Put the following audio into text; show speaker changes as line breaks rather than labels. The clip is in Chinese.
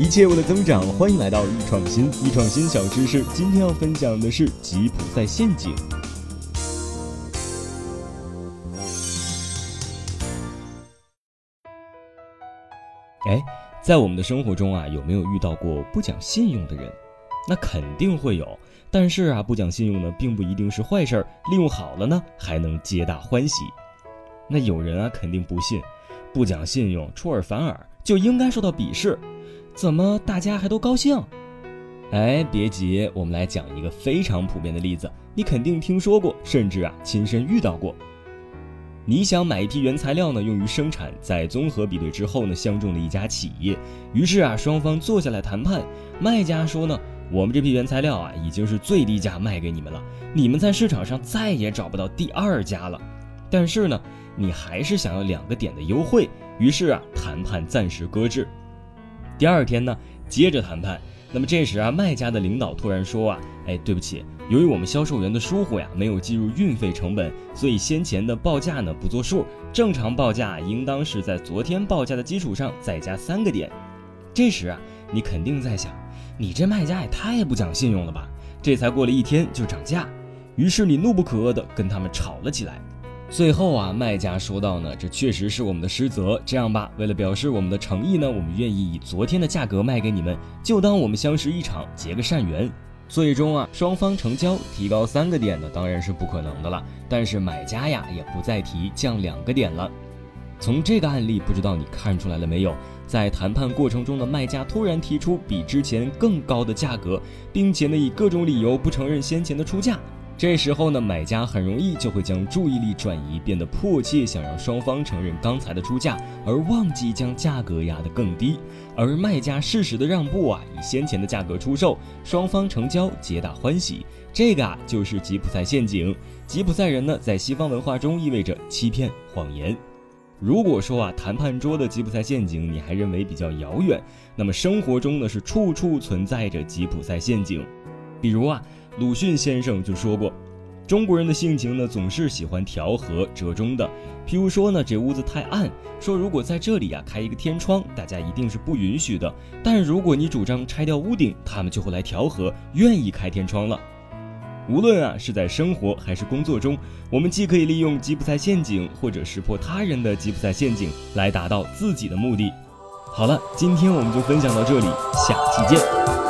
一切为了增长，欢迎来到易创新。易创新小知识，今天要分享的是吉普赛陷阱。哎，在我们的生活中啊，有没有遇到过不讲信用的人？那肯定会有。但是啊，不讲信用呢，并不一定是坏事儿。利用好了呢，还能皆大欢喜。那有人啊，肯定不信，不讲信用，出尔反尔，就应该受到鄙视。怎么大家还都高兴？哎，别急，我们来讲一个非常普遍的例子，你肯定听说过，甚至啊亲身遇到过。你想买一批原材料呢，用于生产，在综合比对之后呢，相中了一家企业，于是啊双方坐下来谈判。卖家说呢，我们这批原材料啊已经是最低价卖给你们了，你们在市场上再也找不到第二家了。但是呢，你还是想要两个点的优惠，于是啊谈判暂时搁置。第二天呢，接着谈判。那么这时啊，卖家的领导突然说啊，哎，对不起，由于我们销售员的疏忽呀，没有计入运费成本，所以先前的报价呢不作数。正常报价应当是在昨天报价的基础上再加三个点。这时啊，你肯定在想，你这卖家也太不讲信用了吧？这才过了一天就涨价。于是你怒不可遏地跟他们吵了起来。最后啊，卖家说道呢，这确实是我们的失责。这样吧，为了表示我们的诚意呢，我们愿意以昨天的价格卖给你们，就当我们相识一场，结个善缘。最终啊，双方成交，提高三个点呢，当然是不可能的了。但是买家呀，也不再提降两个点了。从这个案例，不知道你看出来了没有？在谈判过程中的卖家突然提出比之前更高的价格，并且呢，以各种理由不承认先前的出价。这时候呢，买家很容易就会将注意力转移，变得迫切想让双方承认刚才的出价，而忘记将价格压得更低。而卖家适时的让步啊，以先前的价格出售，双方成交，皆大欢喜。这个啊，就是吉普赛陷阱。吉普赛人呢，在西方文化中意味着欺骗、谎言。如果说啊，谈判桌的吉普赛陷阱你还认为比较遥远，那么生活中呢，是处处存在着吉普赛陷阱。比如啊。鲁迅先生就说过，中国人的性情呢，总是喜欢调和折中的。譬如说呢，这屋子太暗，说如果在这里啊开一个天窗，大家一定是不允许的。但如果你主张拆掉屋顶，他们就会来调和，愿意开天窗了。无论啊是在生活还是工作中，我们既可以利用吉普赛陷阱，或者识破他人的吉普赛陷阱，来达到自己的目的。好了，今天我们就分享到这里，下期见。